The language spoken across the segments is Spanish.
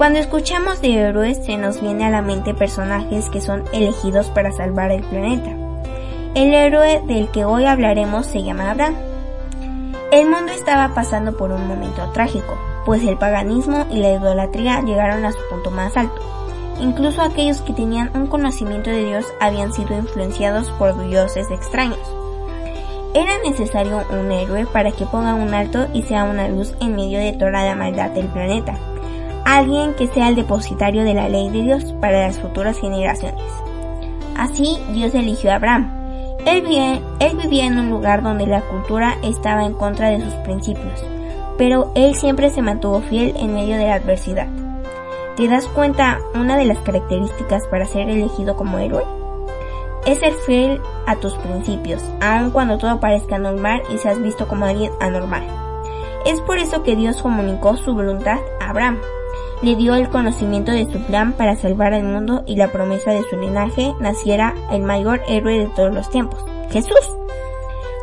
Cuando escuchamos de héroes se nos viene a la mente personajes que son elegidos para salvar el planeta. El héroe del que hoy hablaremos se llama Abraham. El mundo estaba pasando por un momento trágico, pues el paganismo y la idolatría llegaron a su punto más alto. Incluso aquellos que tenían un conocimiento de Dios habían sido influenciados por dioses extraños. Era necesario un héroe para que ponga un alto y sea una luz en medio de toda la maldad del planeta alguien que sea el depositario de la ley de Dios para las futuras generaciones. Así Dios eligió a Abraham. Él vivía, en un lugar donde la cultura estaba en contra de sus principios, pero él siempre se mantuvo fiel en medio de la adversidad. ¿Te das cuenta una de las características para ser elegido como héroe? Es ser fiel a tus principios, aun cuando todo parezca normal y seas visto como alguien anormal. Es por eso que Dios comunicó su voluntad a Abraham, le dio el conocimiento de su plan para salvar al mundo y la promesa de su linaje naciera el mayor héroe de todos los tiempos, Jesús.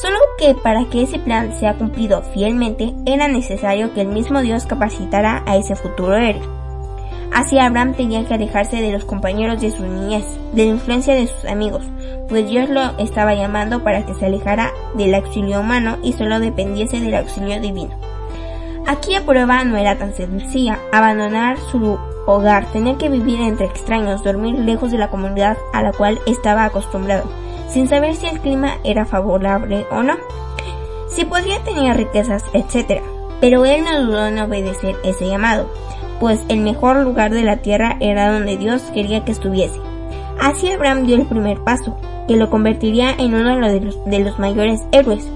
Solo que para que ese plan sea cumplido fielmente era necesario que el mismo Dios capacitara a ese futuro héroe. Así Abraham tenía que alejarse de los compañeros de su niñez, de la influencia de sus amigos, pues Dios lo estaba llamando para que se alejara del auxilio humano y solo dependiese del auxilio divino. Aquí a prueba no era tan sencilla, abandonar su hogar, tener que vivir entre extraños, dormir lejos de la comunidad a la cual estaba acostumbrado, sin saber si el clima era favorable o no, si podía tener riquezas, etc. Pero él no dudó en obedecer ese llamado, pues el mejor lugar de la tierra era donde Dios quería que estuviese. Así Abraham dio el primer paso, que lo convertiría en uno de los, de los mayores héroes,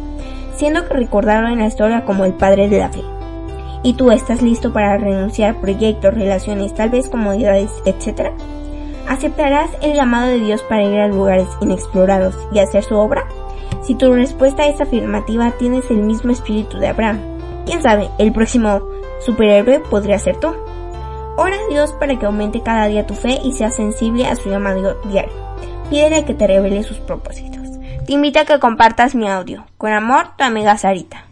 siendo recordado en la historia como el padre de la fe y tú estás listo para renunciar proyectos, relaciones, tal vez comodidades, etc. ¿Aceptarás el llamado de Dios para ir a lugares inexplorados y hacer su obra? Si tu respuesta es afirmativa, tienes el mismo espíritu de Abraham. Quién sabe, el próximo superhéroe podría ser tú. Ora a Dios para que aumente cada día tu fe y seas sensible a su llamado diario. Pídele que te revele sus propósitos. Te invito a que compartas mi audio. Con amor, tu amiga Sarita.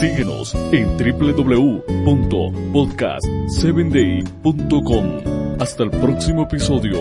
Síguenos en www.podcast7day.com. Hasta el próximo episodio.